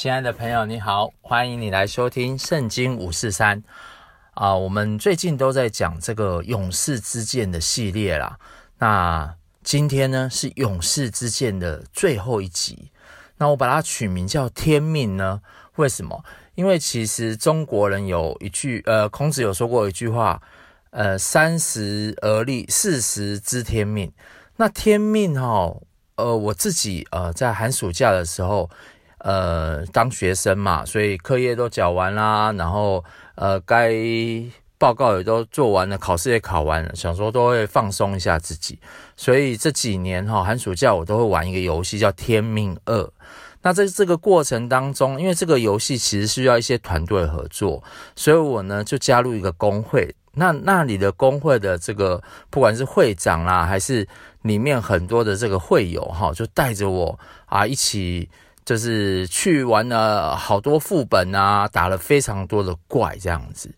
亲爱的朋友，你好，欢迎你来收听《圣经五四三》啊。我们最近都在讲这个勇士之剑的系列啦。那今天呢是勇士之剑的最后一集。那我把它取名叫“天命”呢？为什么？因为其实中国人有一句，呃，孔子有说过一句话，呃，“三十而立，四十知天命”。那天命哈，呃，我自己呃在寒暑假的时候。呃，当学生嘛，所以课业都缴完啦，然后呃，该报告也都做完了，考试也考完了，想说都会放松一下自己，所以这几年哈，寒暑假我都会玩一个游戏叫《天命二》。那在这个过程当中，因为这个游戏其实需要一些团队合作，所以我呢就加入一个工会。那那里的工会的这个不管是会长啦，还是里面很多的这个会友哈，就带着我啊一起。就是去玩了好多副本啊，打了非常多的怪这样子。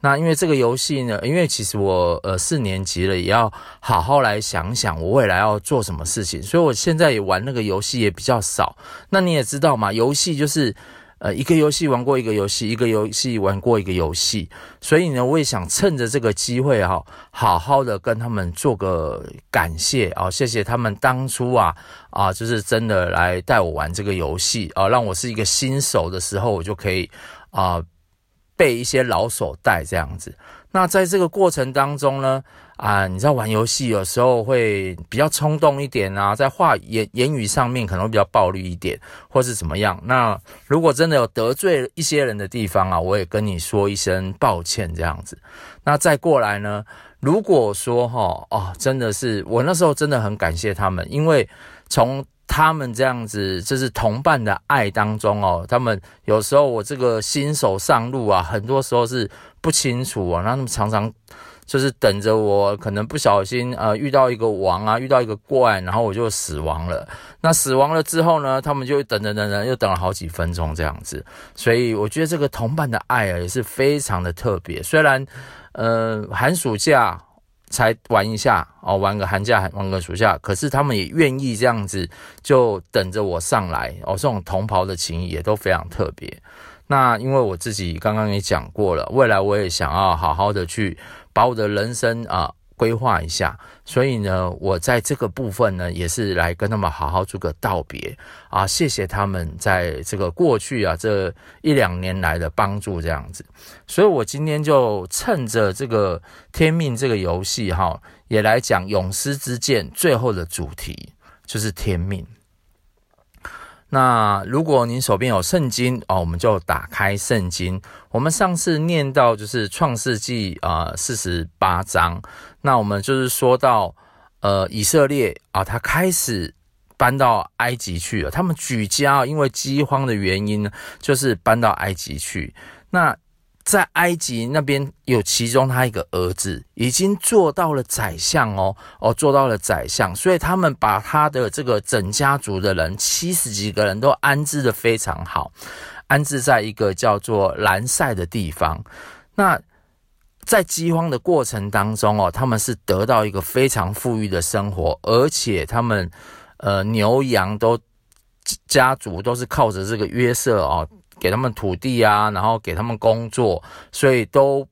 那因为这个游戏呢，因为其实我呃四年级了，也要好好来想想我未来要做什么事情，所以我现在也玩那个游戏也比较少。那你也知道嘛，游戏就是。呃，一个游戏玩过一个游戏，一个游戏玩过一个游戏，所以呢，我也想趁着这个机会哈，好好的跟他们做个感谢啊，谢谢他们当初啊啊，就是真的来带我玩这个游戏啊，让我是一个新手的时候，我就可以啊被一些老手带这样子。那在这个过程当中呢，啊，你知道玩游戏有时候会比较冲动一点啊，在话言言语上面可能会比较暴力一点，或是怎么样。那如果真的有得罪一些人的地方啊，我也跟你说一声抱歉这样子。那再过来呢，如果说哈哦，真的是我那时候真的很感谢他们，因为从他们这样子就是同伴的爱当中哦，他们有时候我这个新手上路啊，很多时候是不清楚啊，那他们常常。就是等着我，可能不小心呃遇到一个王啊，遇到一个怪，然后我就死亡了。那死亡了之后呢，他们就等等等等，又等了好几分钟这样子。所以我觉得这个同伴的爱啊也是非常的特别。虽然呃寒暑假才玩一下哦，玩个寒假，玩个暑假，可是他们也愿意这样子就等着我上来哦。这种同袍的情谊也都非常特别。那因为我自己刚刚也讲过了，未来我也想要好好的去。把我的人生啊规划一下，所以呢，我在这个部分呢，也是来跟他们好好做个道别。啊，谢谢他们在这个过去啊这一两年来的帮助，这样子，所以我今天就趁着这个天命这个游戏哈，也来讲勇士之剑最后的主题就是天命。那如果您手边有圣经哦，我们就打开圣经。我们上次念到就是创世纪啊四十八章，那我们就是说到呃以色列啊，他开始搬到埃及去了。他们举家因为饥荒的原因呢，就是搬到埃及去。那在埃及那边有其中他一个儿子已经做到了宰相哦哦，做到了宰相，所以他们把他的这个整家族的人七十几个人都安置得非常好，安置在一个叫做兰塞的地方。那在饥荒的过程当中哦，他们是得到一个非常富裕的生活，而且他们呃牛羊都家族都是靠着这个约瑟哦。给他们土地啊，然后给他们工作，所以都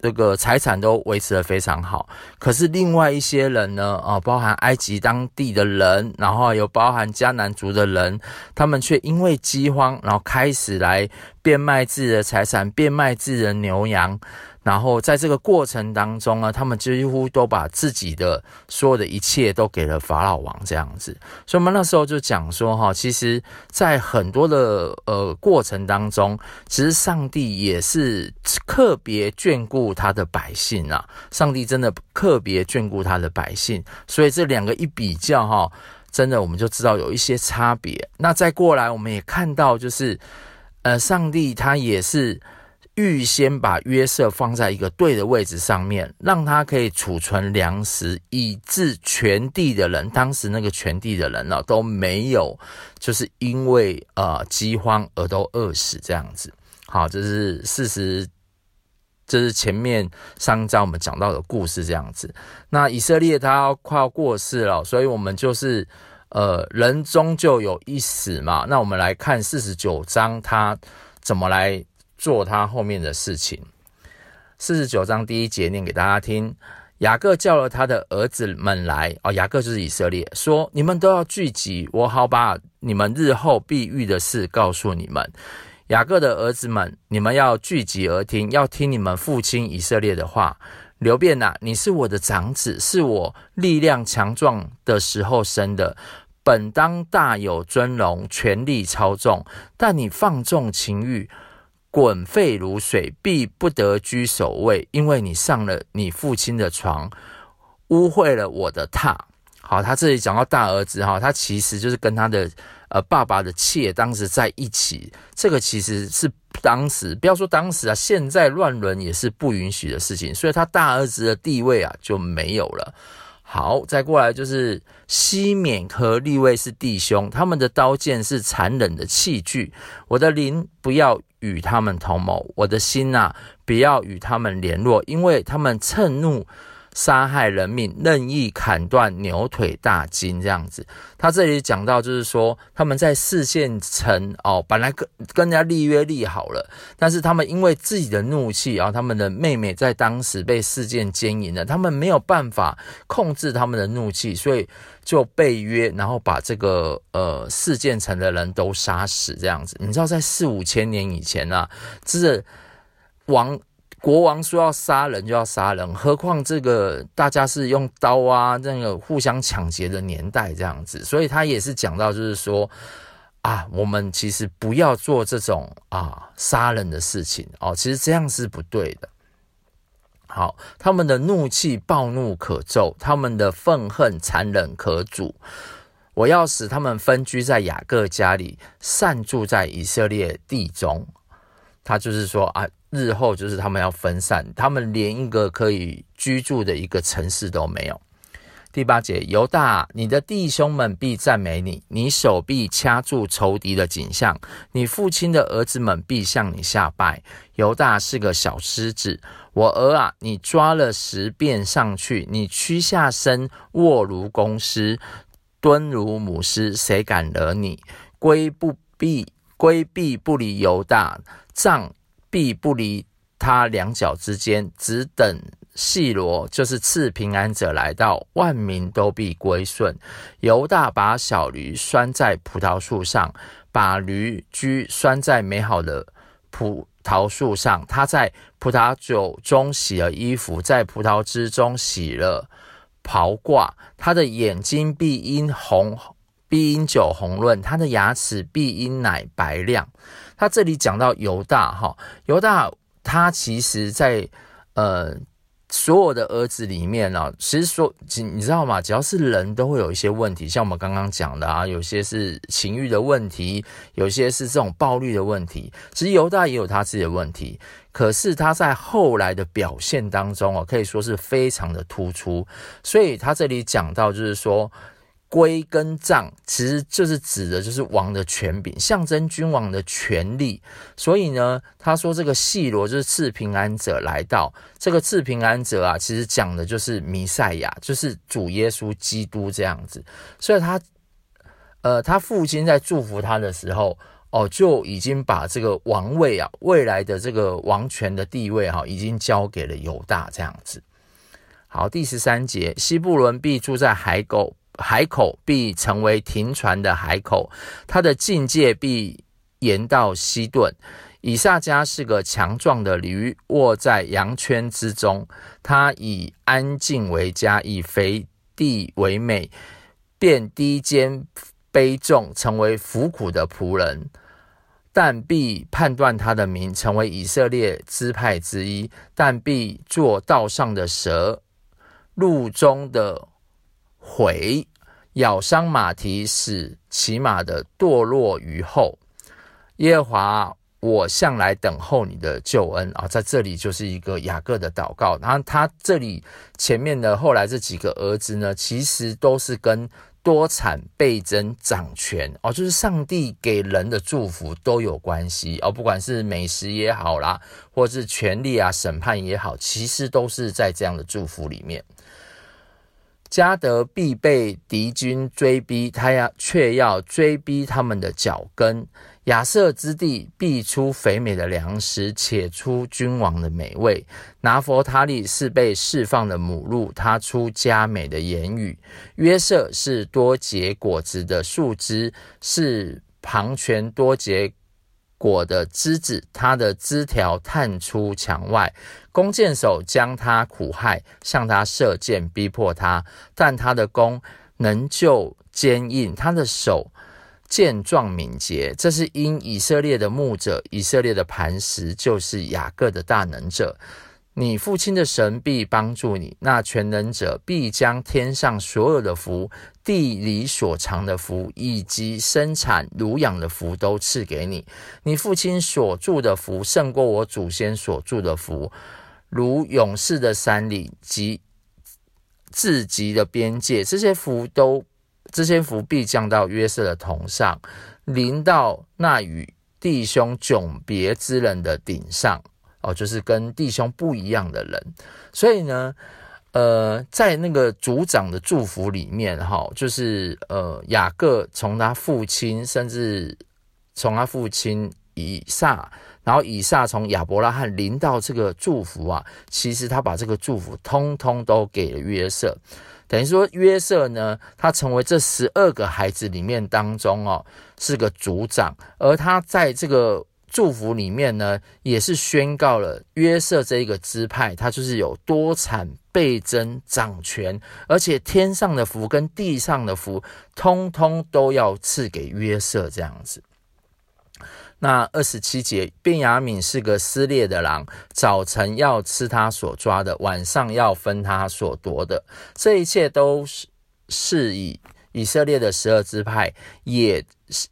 这个财产都维持的非常好。可是另外一些人呢，啊，包含埃及当地的人，然后有包含迦南族的人，他们却因为饥荒，然后开始来变卖自己的财产，变卖自己的牛羊。然后在这个过程当中呢，他们几乎都把自己的所有的一切都给了法老王这样子。所以我们那时候就讲说哈，其实，在很多的呃过程当中，其实上帝也是特别眷顾他的百姓啊。上帝真的特别眷顾他的百姓，所以这两个一比较哈，真的我们就知道有一些差别。那再过来，我们也看到就是，呃，上帝他也是。预先把约瑟放在一个对的位置上面，让他可以储存粮食，以致全地的人，当时那个全地的人呢，都没有，就是因为呃饥荒而都饿死这样子。好，这是事实，这是前面上一章我们讲到的故事这样子。那以色列他快要过世了，所以我们就是。呃，人终究有一死嘛。那我们来看四十九章，他怎么来做他后面的事情。四十九章第一节念给大家听：雅各叫了他的儿子们来，哦，雅各就是以色列，说：你们都要聚集，我好把你们日后必遇的事告诉你们。雅各的儿子们，你们要聚集而听，要听你们父亲以色列的话。刘辩呐，你是我的长子，是我力量强壮的时候生的，本当大有尊荣，权力超重。但你放纵情欲，滚沸如水，必不得居首位，因为你上了你父亲的床，污秽了我的榻。好，他这里讲到大儿子哈，他其实就是跟他的。呃，爸爸的妾当时在一起，这个其实是当时不要说当时啊，现在乱伦也是不允许的事情，所以他大儿子的地位啊就没有了。好，再过来就是西缅和利未是弟兄，他们的刀剑是残忍的器具，我的灵不要与他们同谋，我的心呐、啊、不要与他们联络，因为他们趁怒。杀害人命，任意砍断牛腿大筋，这样子。他这里讲到，就是说他们在示剑城哦，本来跟跟人家立约立好了，但是他们因为自己的怒气，然后他们的妹妹在当时被示剑奸淫了，他们没有办法控制他们的怒气，所以就被约，然后把这个呃示剑城的人都杀死，这样子。你知道，在四五千年以前啊，这是王。国王说要杀人就要杀人，何况这个大家是用刀啊，那个互相抢劫的年代这样子，所以他也是讲到，就是说啊，我们其实不要做这种啊杀人的事情哦，其实这样是不对的。好，他们的怒气暴怒可咒，他们的愤恨残忍可诅。我要使他们分居在雅各家里，散住在以色列地中。他就是说啊。日后就是他们要分散，他们连一个可以居住的一个城市都没有。第八节，犹大，你的弟兄们必赞美你，你手臂掐住仇敌的景象，你父亲的儿子们必向你下拜。犹大是个小狮子，我儿啊，你抓了十遍上去，你屈下身卧如公狮，蹲如母狮，谁敢惹你？规不必规避不离犹大杖。必不离他两脚之间，只等细罗，就是赐平安者来到，万民都必归顺。犹大把小驴拴在葡萄树上，把驴駒拴在美好的葡萄树上。他在葡萄酒中洗了衣服，在葡萄汁中洗了袍褂。他的眼睛必因红，必因酒红润，他的牙齿必因奶白亮。他这里讲到犹大哈，犹大他其实在呃所有的儿子里面呢、啊，其实说你知道吗？只要是人都会有一些问题，像我们刚刚讲的啊，有些是情欲的问题，有些是这种暴力的问题。其实犹大也有他自己的问题，可是他在后来的表现当中啊，可以说是非常的突出。所以他这里讲到就是说。圭跟杖其实就是指的，就是王的权柄，象征君王的权力。所以呢，他说这个细罗就是赐平安者来到，这个赐平安者啊，其实讲的就是弥赛亚，就是主耶稣基督这样子。所以他，呃，他父亲在祝福他的时候，哦，就已经把这个王位啊，未来的这个王权的地位哈、已经交给了犹大这样子。好，第十三节，西布伦必住在海沟。海口必成为停船的海口，他的境界必延到西顿。以萨迦是个强壮的驴，卧在羊圈之中。他以安静为家，以肥地为美，便低肩卑重，成为服苦的仆人。但必判断他的名，成为以色列支派之一。但必做道上的蛇，路中的。回咬伤马蹄，使骑马的堕落于后。耶和华，我向来等候你的救恩啊！在这里就是一个雅各的祷告。然后他这里前面的后来这几个儿子呢，其实都是跟多产、倍增、掌权哦，就是上帝给人的祝福都有关系哦。不管是美食也好啦，或是权力啊、审判也好，其实都是在这样的祝福里面。加德必被敌军追逼，他要却要追逼他们的脚跟。亚设之地必出肥美的粮食，且出君王的美味。拿佛他利是被释放的母鹿，它出佳美的言语。约瑟是多结果子的树枝，是旁全多结果的枝子，它的枝条探出墙外。弓箭手将他苦害，向他射箭，逼迫他，但他的弓仍旧坚硬，他的手。健壮敏捷，这是因以色列的牧者，以色列的磐石，就是雅各的大能者。你父亲的神必帮助你，那全能者必将天上所有的福、地里所藏的福，以及生产乳养的福都赐给你。你父亲所住的福胜过我祖先所住的福，如勇士的山岭及至极的边界，这些福都。这些福必降到约瑟的头上，临到那与弟兄迥别之人的顶上，哦，就是跟弟兄不一样的人。所以呢，呃，在那个族长的祝福里面，哈，就是呃，雅各从他父亲，甚至从他父亲以撒，然后以撒从亚伯拉罕临到这个祝福啊，其实他把这个祝福通通都给了约瑟。等于说，约瑟呢，他成为这十二个孩子里面当中哦，是个族长，而他在这个祝福里面呢，也是宣告了约瑟这一个支派，他就是有多产倍增掌权，而且天上的福跟地上的福，通通都要赐给约瑟这样子。那二十七节，便雅悯是个撕裂的狼，早晨要吃他所抓的，晚上要分他所夺的。这一切都是是以以色列的十二支派，也是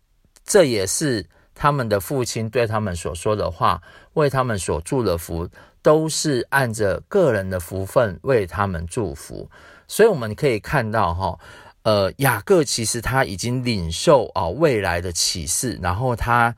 这也是他们的父亲对他们所说的话，为他们所祝的福，都是按着个人的福分为他们祝福。所以我们可以看到，哈，呃，雅各其实他已经领受啊未来的启示，然后他。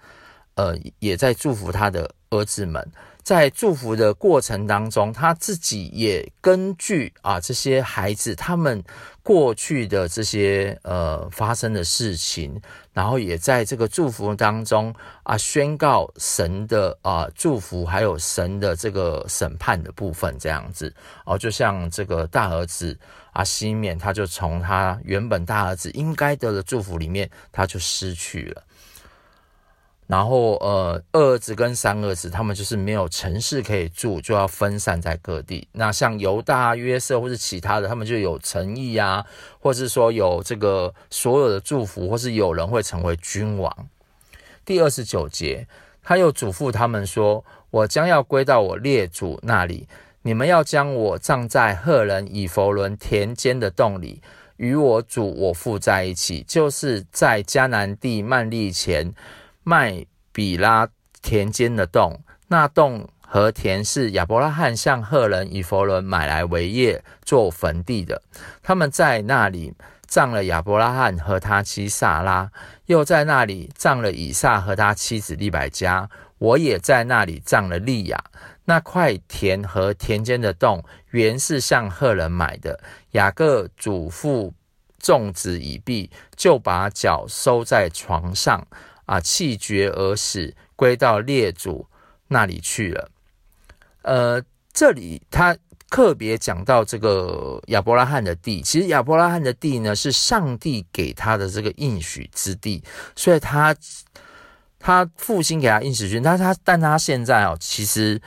呃，也在祝福他的儿子们，在祝福的过程当中，他自己也根据啊这些孩子他们过去的这些呃发生的事情，然后也在这个祝福当中啊宣告神的啊祝福，还有神的这个审判的部分，这样子哦，就像这个大儿子啊西缅，他就从他原本大儿子应该得的祝福里面，他就失去了。然后，呃，二儿子跟三儿子，他们就是没有城市可以住，就要分散在各地。那像犹大、约瑟或是其他的，他们就有城邑啊，或是说有这个所有的祝福，或是有人会成为君王。第二十九节，他又嘱咐他们说：“我将要归到我列祖那里，你们要将我葬在赫人以弗伦田间的洞里，与我主我父在一起，就是在迦南地曼利前。”麦比拉田间的洞，那洞和田是亚伯拉罕向赫人以弗伦买来为业做坟地的。他们在那里葬了亚伯拉罕和他妻撒拉，又在那里葬了以撒和他妻子利百加。我也在那里葬了利亚。那块田和田间的洞原是向赫人买的。雅各嘱咐众子已毕，就把脚收在床上。啊，气绝而死，归到列祖那里去了。呃，这里他特别讲到这个亚伯拉罕的地，其实亚伯拉罕的地呢，是上帝给他的这个应许之地，所以他他父亲给他应许之地，但他但他现在哦，其实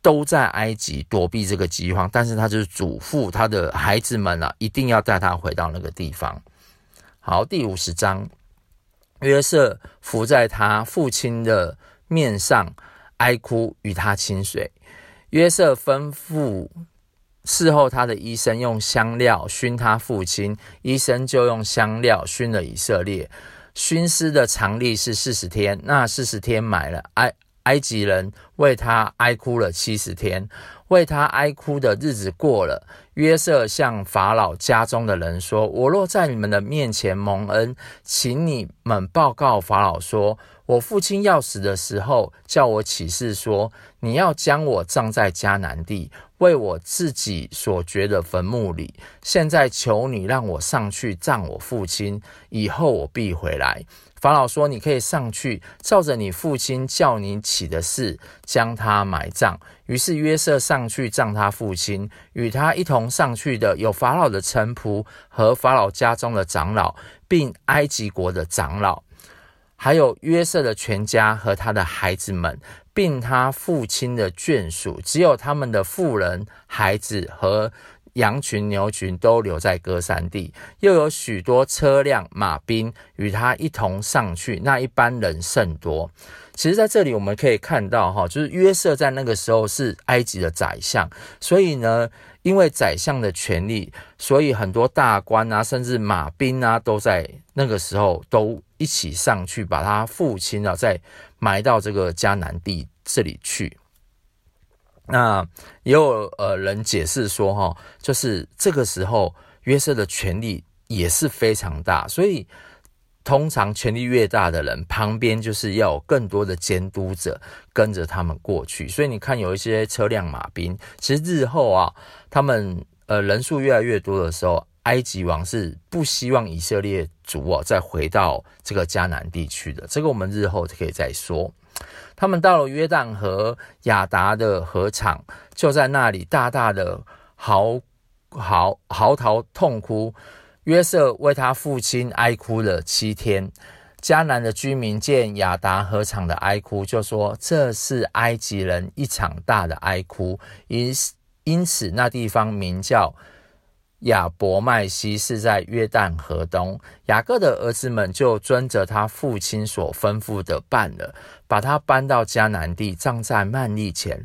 都在埃及躲避这个饥荒，但是他就是嘱咐他的孩子们啊，一定要带他回到那个地方。好，第五十章。约瑟伏在他父亲的面上哀哭，与他亲嘴。约瑟吩咐事后他的医生用香料熏他父亲，医生就用香料熏了以色列。熏尸的常例是四十天，那四十天满了，哀埃及人为他哀哭了七十天。为他哀哭的日子过了，约瑟向法老家中的人说：“我若在你们的面前蒙恩，请你们报告法老说，我父亲要死的时候，叫我起誓说，你要将我葬在迦南地，为我自己所掘的坟墓里。现在求你让我上去葬我父亲，以后我必回来。法老说：“你可以上去，照着你父亲叫你起的誓，将他埋葬。”于是约瑟上去葬他父亲，与他一同上去的有法老的臣仆和法老家中的长老，并埃及国的长老。还有约瑟的全家和他的孩子们，并他父亲的眷属，只有他们的妇人、孩子和羊群、牛群都留在歌珊地。又有许多车辆、马兵与他一同上去，那一般人甚多。其实，在这里我们可以看到，哈，就是约瑟在那个时候是埃及的宰相，所以呢，因为宰相的权力，所以很多大官啊，甚至马兵啊，都在那个时候都一起上去，把他父亲啊再埋到这个迦南地这里去。那也有呃人解释说，哈，就是这个时候约瑟的权力也是非常大，所以。通常权力越大的人，旁边就是要有更多的监督者跟着他们过去。所以你看，有一些车辆马兵，其实日后啊，他们呃人数越来越多的时候，埃及王是不希望以色列族啊再回到这个迦南地区的。这个我们日后可以再说。他们到了约旦河亚达的河场，就在那里大大的嚎嚎嚎啕痛哭。约瑟为他父亲哀哭了七天。迦南的居民见亚达河场的哀哭，就说这是埃及人一场大的哀哭。因因此，那地方名叫亚伯麦西，是在约旦河东。雅各的儿子们就遵着他父亲所吩咐的办了，把他搬到迦南地，葬在曼利前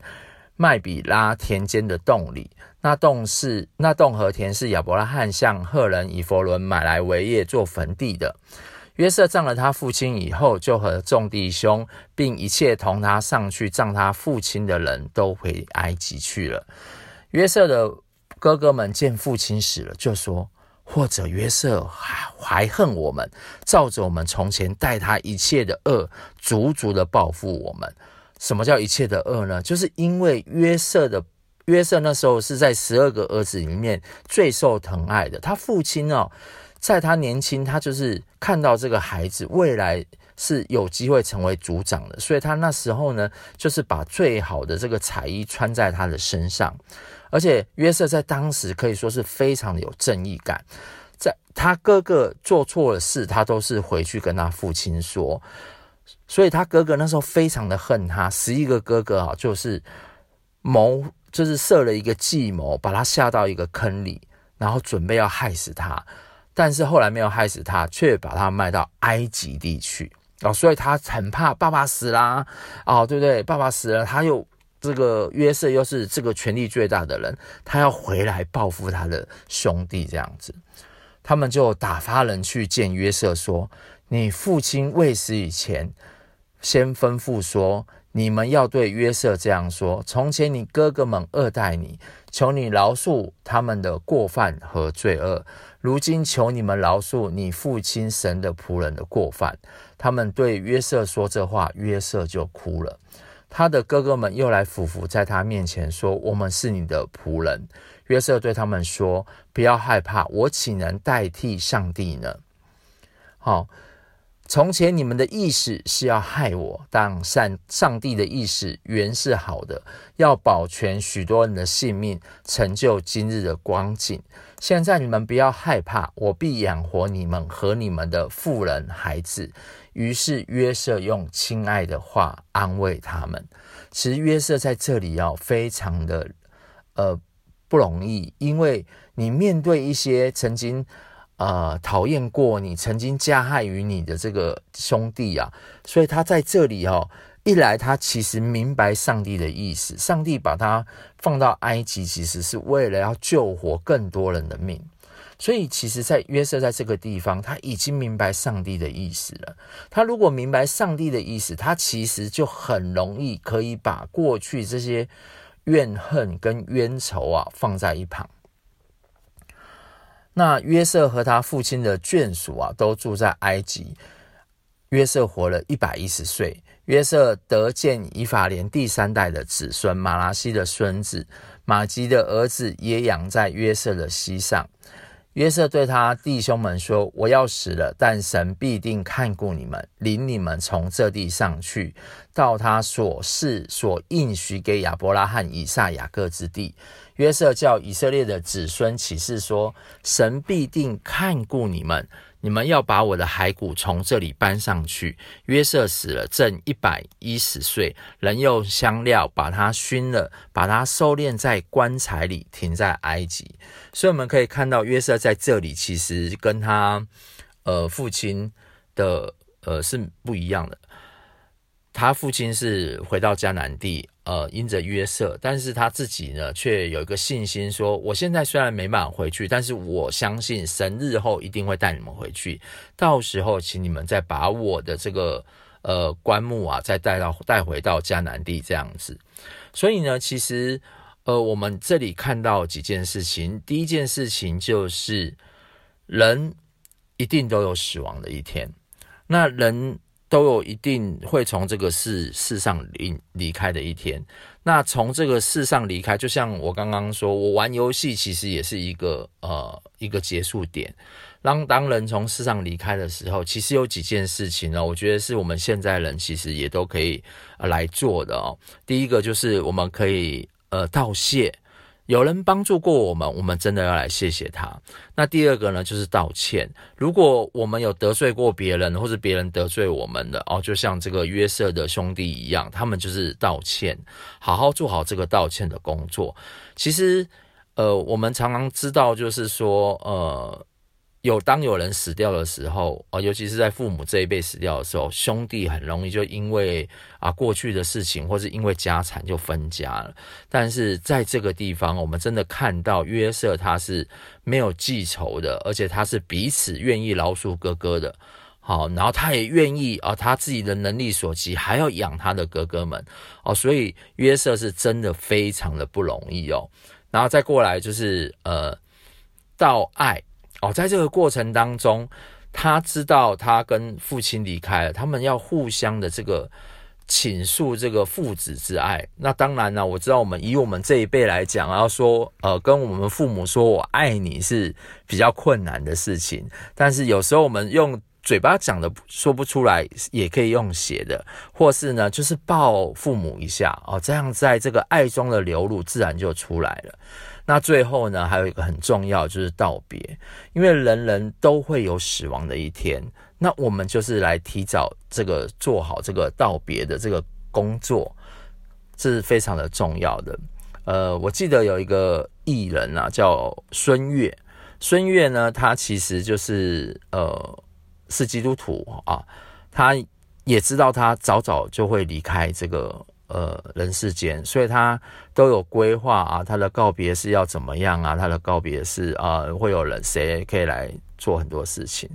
麦比拉田间的洞里。那洞是那洞和田是亚伯拉罕向赫人以弗伦买来为业做坟地的。约瑟葬了他父亲以后，就和众弟兄并一切同他上去葬他父亲的人都回埃及去了。约瑟的哥哥们见父亲死了，就说：或者约瑟还怀恨我们，照着我们从前待他一切的恶，足足的报复我们。什么叫一切的恶呢？就是因为约瑟的。约瑟那时候是在十二个儿子里面最受疼爱的。他父亲哦，在他年轻，他就是看到这个孩子未来是有机会成为族长的，所以他那时候呢，就是把最好的这个彩衣穿在他的身上。而且约瑟在当时可以说是非常的有正义感，在他哥哥做错了事，他都是回去跟他父亲说，所以他哥哥那时候非常的恨他。十一个哥哥啊，就是谋。就是设了一个计谋，把他下到一个坑里，然后准备要害死他，但是后来没有害死他，却把他卖到埃及地去哦，所以他很怕爸爸死啦，哦，对不对？爸爸死了，他又这个约瑟又是这个权力最大的人，他要回来报复他的兄弟，这样子，他们就打发人去见约瑟，说：“你父亲未死以前，先吩咐说。”你们要对约瑟这样说：从前你哥哥们恶待你，求你饶恕他们的过犯和罪恶。如今求你们饶恕你父亲神的仆人的过犯。他们对约瑟说这话，约瑟就哭了。他的哥哥们又来俯伏在他面前说：我们是你的仆人。约瑟对他们说：不要害怕，我岂能代替上帝呢？好。从前你们的意思是要害我，但上上帝的意思原是好的，要保全许多人的性命，成就今日的光景。现在你们不要害怕，我必养活你们和你们的妇人孩子。于是约瑟用亲爱的话安慰他们。其实约瑟在这里要非常的呃不容易，因为你面对一些曾经。呃，讨厌过你，曾经加害于你的这个兄弟啊，所以他在这里哦，一来他其实明白上帝的意思，上帝把他放到埃及，其实是为了要救活更多人的命，所以其实，在约瑟在这个地方，他已经明白上帝的意思了。他如果明白上帝的意思，他其实就很容易可以把过去这些怨恨跟冤仇啊放在一旁。那约瑟和他父亲的眷属啊，都住在埃及。约瑟活了一百一十岁。约瑟得见以法莲第三代的子孙马拉西的孙子马吉的儿子也养在约瑟的膝上。约瑟对他弟兄们说：“我要死了，但神必定看顾你们，领你们从这地上去，到他所示所应许给亚伯拉罕、以撒、雅各之地。”约瑟叫以色列的子孙起誓说：“神必定看顾你们。”你们要把我的骸骨从这里搬上去。约瑟死了，正一百一十岁，人用香料把他熏了，把他收殓在棺材里，停在埃及。所以我们可以看到，约瑟在这里其实跟他呃父亲的呃是不一样的。他父亲是回到迦南地，呃，因着约瑟，但是他自己呢，却有一个信心说：我现在虽然没办法回去，但是我相信神日后一定会带你们回去。到时候，请你们再把我的这个呃棺木啊，再带到带回到迦南地这样子。所以呢，其实呃，我们这里看到几件事情。第一件事情就是，人一定都有死亡的一天。那人。都有一定会从这个世世上离离开的一天。那从这个世上离开，就像我刚刚说，我玩游戏其实也是一个呃一个结束点。当当人从世上离开的时候，其实有几件事情呢，我觉得是我们现在人其实也都可以呃来做的哦。第一个就是我们可以呃道谢。有人帮助过我们，我们真的要来谢谢他。那第二个呢，就是道歉。如果我们有得罪过别人，或者别人得罪我们的哦，就像这个约瑟的兄弟一样，他们就是道歉，好好做好这个道歉的工作。其实，呃，我们常常知道，就是说，呃。有当有人死掉的时候啊，尤其是在父母这一辈死掉的时候，兄弟很容易就因为啊过去的事情，或是因为家产就分家了。但是在这个地方，我们真的看到约瑟他是没有记仇的，而且他是彼此愿意饶恕哥哥的。好，然后他也愿意啊，他自己的能力所及，还要养他的哥哥们哦。所以约瑟是真的非常的不容易哦。然后再过来就是呃，道爱。哦，在这个过程当中，他知道他跟父亲离开了，他们要互相的这个倾诉这个父子之爱。那当然呢，我知道我们以我们这一辈来讲，要说呃跟我们父母说我爱你是比较困难的事情，但是有时候我们用嘴巴讲的说不出来，也可以用写的，或是呢就是抱父母一下哦，这样在这个爱中的流露自然就出来了。那最后呢，还有一个很重要，就是道别，因为人人都会有死亡的一天。那我们就是来提早这个做好这个道别的这个工作，这是非常的重要的。呃，我记得有一个艺人啊，叫孙越。孙越呢，他其实就是呃是基督徒啊，他也知道他早早就会离开这个。呃，人世间，所以他都有规划啊，他的告别是要怎么样啊？他的告别是啊，会有人谁可以来做很多事情，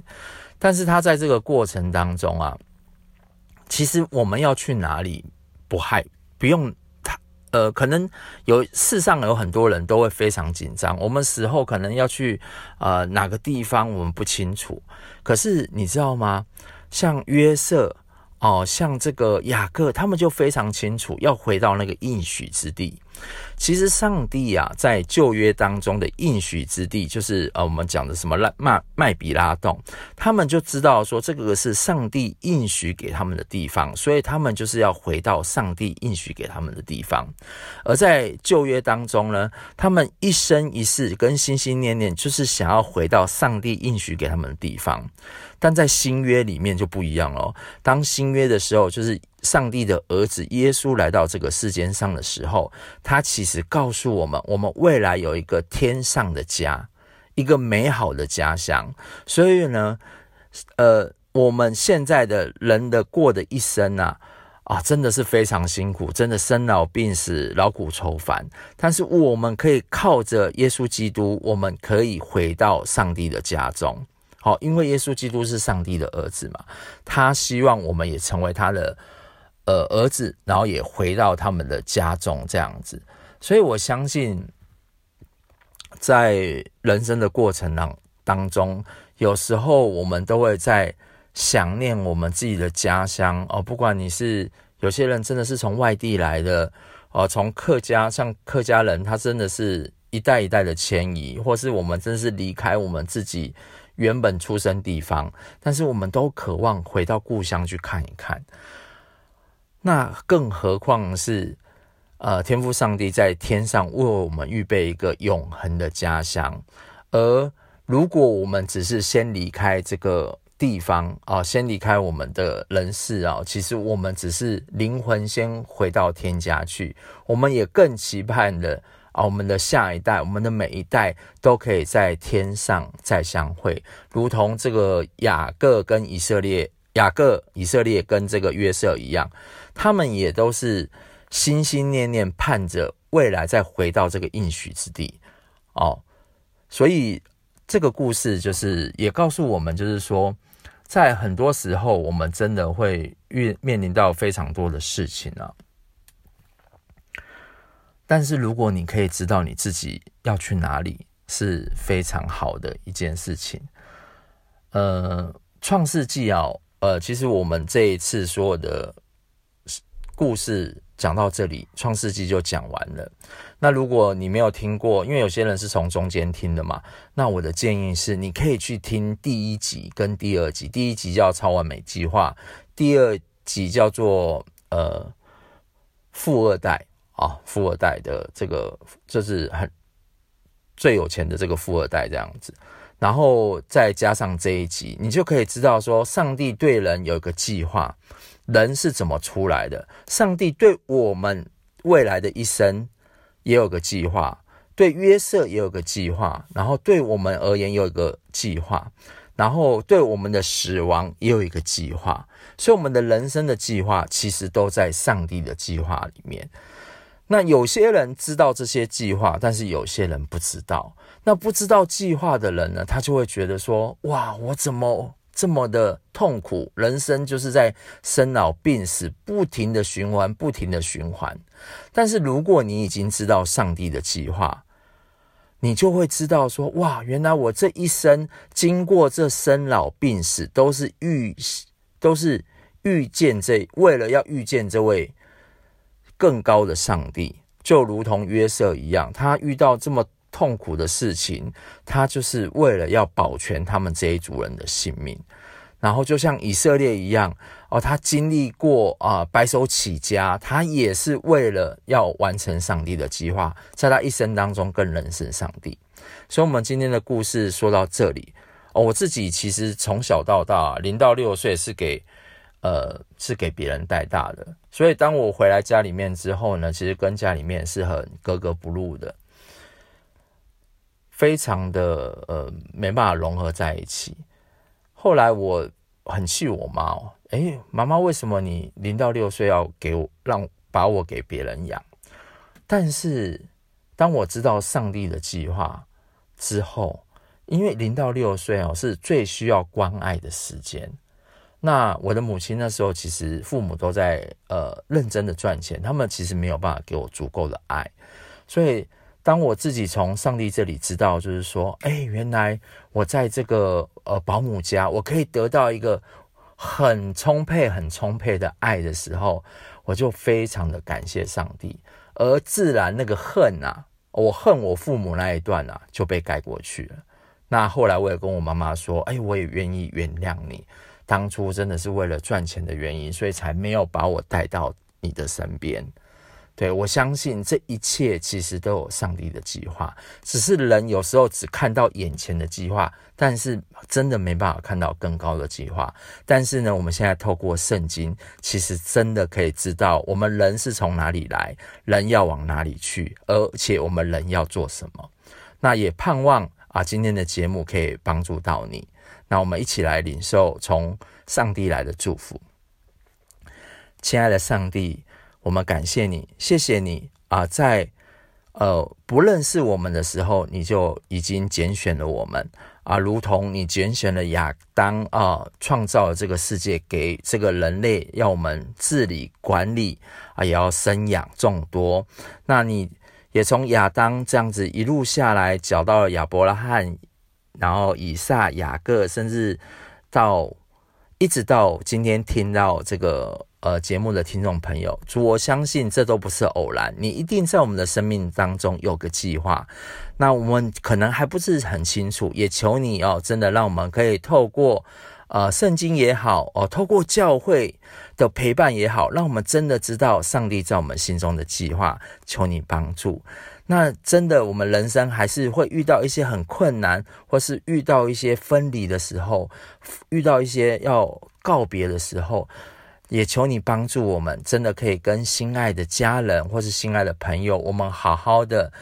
但是他在这个过程当中啊，其实我们要去哪里不害不用他呃，可能有世上有很多人都会非常紧张，我们死后可能要去呃哪个地方，我们不清楚，可是你知道吗？像约瑟。哦，像这个雅各，他们就非常清楚要回到那个应许之地。其实上帝啊，在旧约当中的应许之地，就是呃，我们讲的什么拉麦麦比拉洞，他们就知道说这个是上帝应许给他们的地方，所以他们就是要回到上帝应许给他们的地方。而在旧约当中呢，他们一生一世跟心心念念，就是想要回到上帝应许给他们的地方。但在新约里面就不一样了。当新约的时候，就是。上帝的儿子耶稣来到这个世间上的时候，他其实告诉我们，我们未来有一个天上的家，一个美好的家乡。所以呢，呃，我们现在的人的过的一生啊，啊，真的是非常辛苦，真的生老病死，劳苦愁烦。但是我们可以靠着耶稣基督，我们可以回到上帝的家中。好，因为耶稣基督是上帝的儿子嘛，他希望我们也成为他的。呃，儿子，然后也回到他们的家中，这样子。所以我相信，在人生的过程当当中，有时候我们都会在想念我们自己的家乡哦。不管你是有些人真的是从外地来的哦，从客家像客家人，他真的是一代一代的迁移，或是我们真是离开我们自己原本出生地方，但是我们都渴望回到故乡去看一看。那更何况是，呃，天父上帝在天上为我们预备一个永恒的家乡。而如果我们只是先离开这个地方啊、先离开我们的人世啊，其实我们只是灵魂先回到天家去。我们也更期盼的啊，我们的下一代，我们的每一代都可以在天上再相会，如同这个雅各跟以色列。雅各、以色列跟这个约瑟一样，他们也都是心心念念盼着未来再回到这个应许之地哦。所以这个故事就是也告诉我们，就是说，在很多时候我们真的会遇面临到非常多的事情啊。但是如果你可以知道你自己要去哪里，是非常好的一件事情。呃，创世纪啊。呃，其实我们这一次所有的故事讲到这里，《创世纪》就讲完了。那如果你没有听过，因为有些人是从中间听的嘛，那我的建议是，你可以去听第一集跟第二集。第一集叫《超完美计划》，第二集叫做呃富二代啊，富二代的这个就是很最有钱的这个富二代这样子。然后再加上这一集，你就可以知道说，上帝对人有一个计划，人是怎么出来的。上帝对我们未来的一生也有个计划，对约瑟也有个计划，然后对我们而言有一个计划，然后对我们的死亡也有一个计划。所以，我们的人生的计划其实都在上帝的计划里面。那有些人知道这些计划，但是有些人不知道。那不知道计划的人呢，他就会觉得说：哇，我怎么这么的痛苦？人生就是在生老病死，不停的循环，不停的循环。但是如果你已经知道上帝的计划，你就会知道说：哇，原来我这一生经过这生老病死，都是遇，都是遇见这，为了要遇见这位更高的上帝，就如同约瑟一样，他遇到这么。痛苦的事情，他就是为了要保全他们这一族人的性命。然后就像以色列一样，哦，他经历过啊、白手起家，他也是为了要完成上帝的计划，在他一生当中更认识上帝。所以，我们今天的故事说到这里。哦，我自己其实从小到大，零到六岁是给呃是给别人带大的，所以当我回来家里面之后呢，其实跟家里面是很格格不入的。非常的呃没办法融合在一起。后来我很气我妈哦，哎，妈妈为什么你零到六岁要给我让把我给别人养？但是当我知道上帝的计划之后，因为零到六岁哦是最需要关爱的时间。那我的母亲那时候其实父母都在呃认真的赚钱，他们其实没有办法给我足够的爱，所以。当我自己从上帝这里知道，就是说，哎，原来我在这个呃保姆家，我可以得到一个很充沛、很充沛的爱的时候，我就非常的感谢上帝，而自然那个恨啊，我恨我父母那一段啊，就被盖过去了。那后来我也跟我妈妈说，哎，我也愿意原谅你，当初真的是为了赚钱的原因，所以才没有把我带到你的身边。对，我相信这一切其实都有上帝的计划，只是人有时候只看到眼前的计划，但是真的没办法看到更高的计划。但是呢，我们现在透过圣经，其实真的可以知道我们人是从哪里来，人要往哪里去，而且我们人要做什么。那也盼望啊，今天的节目可以帮助到你。那我们一起来领受从上帝来的祝福，亲爱的上帝。我们感谢你，谢谢你啊，在呃不认识我们的时候，你就已经拣选了我们啊，如同你拣选了亚当啊，创造了这个世界给这个人类，要我们治理管理啊，也要生养众多。那你也从亚当这样子一路下来，找到了亚伯拉罕，然后以撒、雅各，甚至到。一直到今天听到这个呃节目的听众朋友，主，我相信这都不是偶然，你一定在我们的生命当中有个计划。那我们可能还不是很清楚，也求你哦，真的让我们可以透过呃圣经也好哦，透过教会的陪伴也好，让我们真的知道上帝在我们心中的计划。求你帮助。那真的，我们人生还是会遇到一些很困难，或是遇到一些分离的时候，遇到一些要告别的时候，也求你帮助我们，真的可以跟心爱的家人或是心爱的朋友，我们好好的，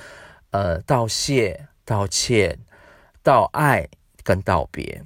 呃，道谢、道歉、道爱跟道别。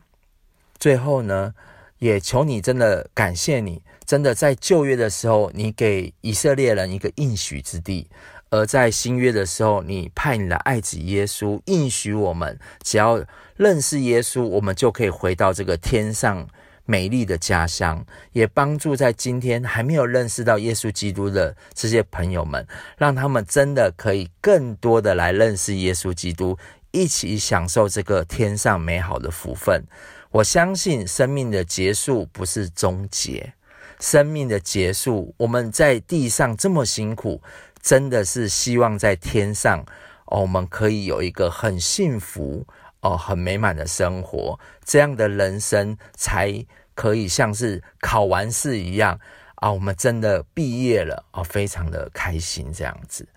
最后呢，也求你真的感谢你，真的在旧约的时候，你给以色列人一个应许之地。而在新约的时候，你派你的爱子耶稣应许我们，只要认识耶稣，我们就可以回到这个天上美丽的家乡。也帮助在今天还没有认识到耶稣基督的这些朋友们，让他们真的可以更多的来认识耶稣基督，一起享受这个天上美好的福分。我相信生命的结束不是终结，生命的结束，我们在地上这么辛苦。真的是希望在天上哦，我们可以有一个很幸福哦、很美满的生活，这样的人生才可以像是考完试一样啊，我们真的毕业了啊，非常的开心这样子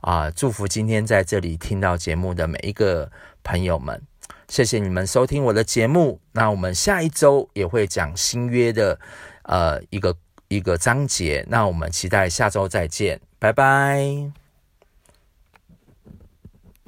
啊！祝福今天在这里听到节目的每一个朋友们，谢谢你们收听我的节目。那我们下一周也会讲新约的呃一个一个章节，那我们期待下周再见。拜拜。